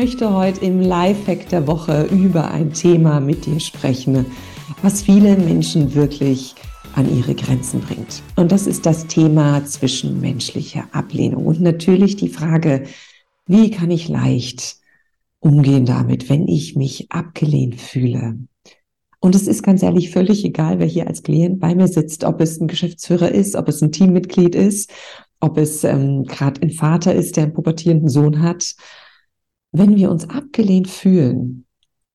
Möchte heute im Lifehack der Woche über ein Thema mit dir sprechen, was viele Menschen wirklich an ihre Grenzen bringt. Und das ist das Thema zwischenmenschlicher Ablehnung. Und natürlich die Frage, wie kann ich leicht umgehen damit, wenn ich mich abgelehnt fühle? Und es ist ganz ehrlich völlig egal, wer hier als Klient bei mir sitzt, ob es ein Geschäftsführer ist, ob es ein Teammitglied ist, ob es ähm, gerade ein Vater ist, der einen pubertierenden Sohn hat wenn wir uns abgelehnt fühlen,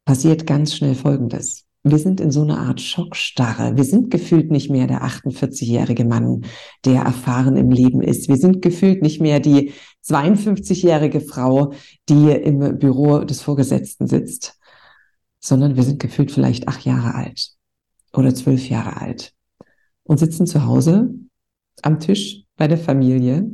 passiert ganz schnell Folgendes. Wir sind in so einer Art Schockstarre. Wir sind gefühlt nicht mehr der 48-jährige Mann, der erfahren im Leben ist. Wir sind gefühlt nicht mehr die 52-jährige Frau, die im Büro des Vorgesetzten sitzt, sondern wir sind gefühlt vielleicht acht Jahre alt oder zwölf Jahre alt und sitzen zu Hause am Tisch bei der Familie.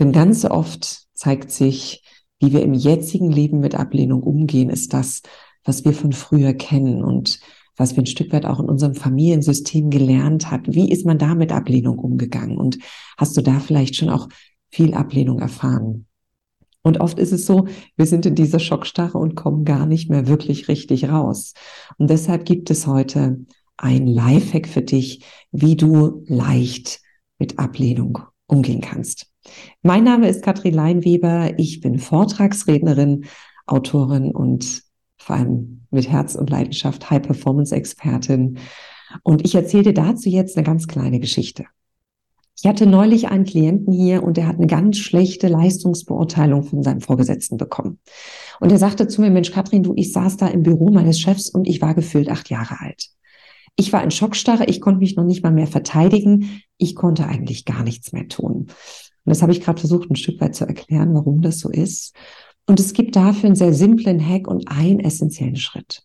Denn ganz oft zeigt sich, wie wir im jetzigen Leben mit Ablehnung umgehen, ist das, was wir von früher kennen und was wir ein Stück weit auch in unserem Familiensystem gelernt hat. Wie ist man da mit Ablehnung umgegangen? Und hast du da vielleicht schon auch viel Ablehnung erfahren? Und oft ist es so, wir sind in dieser Schockstarre und kommen gar nicht mehr wirklich richtig raus. Und deshalb gibt es heute ein Lifehack für dich, wie du leicht mit Ablehnung umgehen kannst. Mein Name ist Katrin Leinweber. Ich bin Vortragsrednerin, Autorin und vor allem mit Herz und Leidenschaft High-Performance-Expertin. Und ich erzähle dir dazu jetzt eine ganz kleine Geschichte. Ich hatte neulich einen Klienten hier und der hat eine ganz schlechte Leistungsbeurteilung von seinem Vorgesetzten bekommen. Und er sagte zu mir, Mensch, Katrin, du, ich saß da im Büro meines Chefs und ich war gefühlt acht Jahre alt. Ich war in Schockstarre, ich konnte mich noch nicht mal mehr verteidigen, ich konnte eigentlich gar nichts mehr tun. Und das habe ich gerade versucht, ein Stück weit zu erklären, warum das so ist. Und es gibt dafür einen sehr simplen Hack und einen essentiellen Schritt.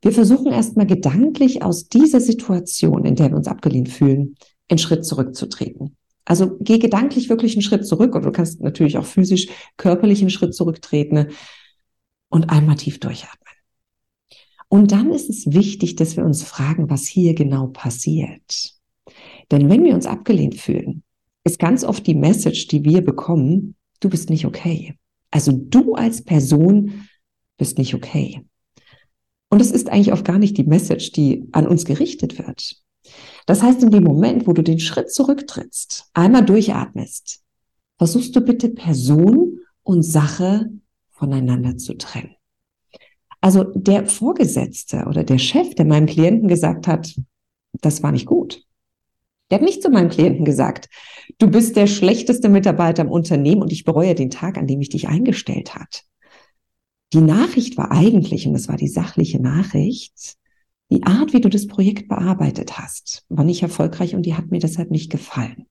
Wir versuchen erstmal gedanklich aus dieser Situation, in der wir uns abgelehnt fühlen, einen Schritt zurückzutreten. Also geh gedanklich wirklich einen Schritt zurück oder du kannst natürlich auch physisch, körperlich einen Schritt zurücktreten und einmal tief durchatmen. Und dann ist es wichtig, dass wir uns fragen, was hier genau passiert. Denn wenn wir uns abgelehnt fühlen, ist ganz oft die Message, die wir bekommen, du bist nicht okay. Also du als Person bist nicht okay. Und es ist eigentlich auch gar nicht die Message, die an uns gerichtet wird. Das heißt, in dem Moment, wo du den Schritt zurücktrittst, einmal durchatmest, versuchst du bitte Person und Sache voneinander zu trennen. Also der Vorgesetzte oder der Chef, der meinem Klienten gesagt hat, das war nicht gut, der hat nicht zu meinem Klienten gesagt, du bist der schlechteste Mitarbeiter im Unternehmen und ich bereue den Tag, an dem ich dich eingestellt hat. Die Nachricht war eigentlich, und das war die sachliche Nachricht, die Art, wie du das Projekt bearbeitet hast, war nicht erfolgreich und die hat mir deshalb nicht gefallen.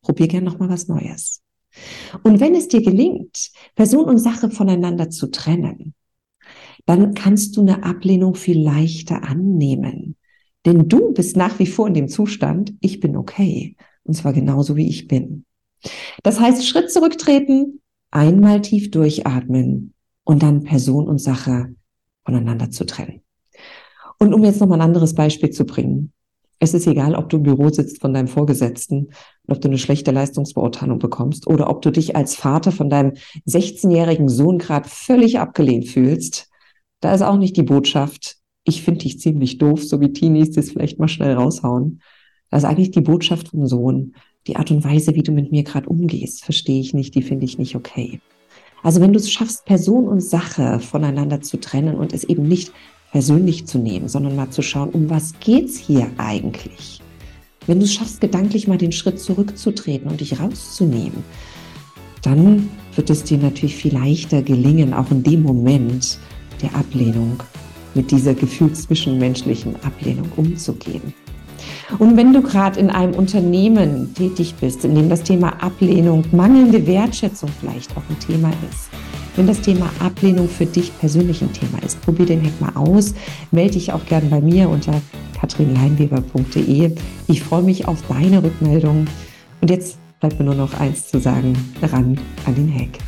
Probier gern noch mal was Neues. Und wenn es dir gelingt, Person und Sache voneinander zu trennen, dann kannst du eine Ablehnung viel leichter annehmen. Denn du bist nach wie vor in dem Zustand, ich bin okay. Und zwar genauso wie ich bin. Das heißt, Schritt zurücktreten, einmal tief durchatmen und dann Person und Sache voneinander zu trennen. Und um jetzt noch mal ein anderes Beispiel zu bringen. Es ist egal, ob du im Büro sitzt von deinem Vorgesetzten und ob du eine schlechte Leistungsbeurteilung bekommst oder ob du dich als Vater von deinem 16-jährigen Sohn gerade völlig abgelehnt fühlst. Da ist auch nicht die Botschaft, ich finde dich ziemlich doof, so wie Teenies das vielleicht mal schnell raushauen. Das ist eigentlich die Botschaft vom Sohn. Die Art und Weise, wie du mit mir gerade umgehst, verstehe ich nicht, die finde ich nicht okay. Also wenn du es schaffst, Person und Sache voneinander zu trennen und es eben nicht persönlich zu nehmen, sondern mal zu schauen, um was geht's hier eigentlich? Wenn du es schaffst, gedanklich mal den Schritt zurückzutreten und dich rauszunehmen, dann wird es dir natürlich viel leichter gelingen, auch in dem Moment der Ablehnung mit dieser gefühlszwischenmenschlichen Ablehnung umzugehen. Und wenn du gerade in einem Unternehmen tätig bist, in dem das Thema Ablehnung, mangelnde Wertschätzung vielleicht auch ein Thema ist, wenn das Thema Ablehnung für dich persönlich ein Thema ist. Probier den Hack mal aus. Melde dich auch gerne bei mir unter katrinleinweber.de. Ich freue mich auf deine Rückmeldung. Und jetzt bleibt mir nur noch eins zu sagen, ran an den Hack.